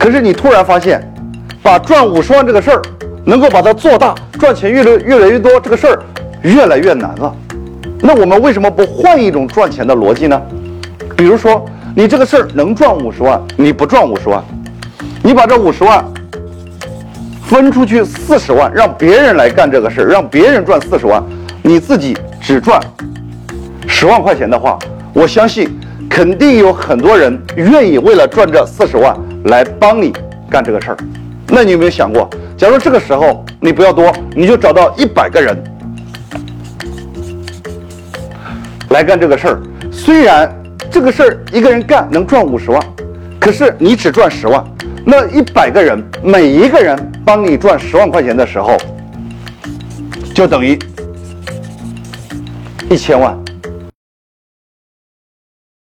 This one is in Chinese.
可是你突然发现，把赚五十万这个事儿，能够把它做大，赚钱越来越来越多，这个事儿越来越难了。那我们为什么不换一种赚钱的逻辑呢？比如说，你这个事儿能赚五十万，你不赚五十万，你把这五十万分出去四十万，让别人来干这个事儿，让别人赚四十万，你自己只赚十万块钱的话，我相信肯定有很多人愿意为了赚这四十万来帮你干这个事儿。那你有没有想过，假如这个时候你不要多，你就找到一百个人来干这个事儿，虽然这个事儿一个人干能赚五十万，可是你只赚十万，那一百个人每一个人帮你赚十万块钱的时候，就等于一千万。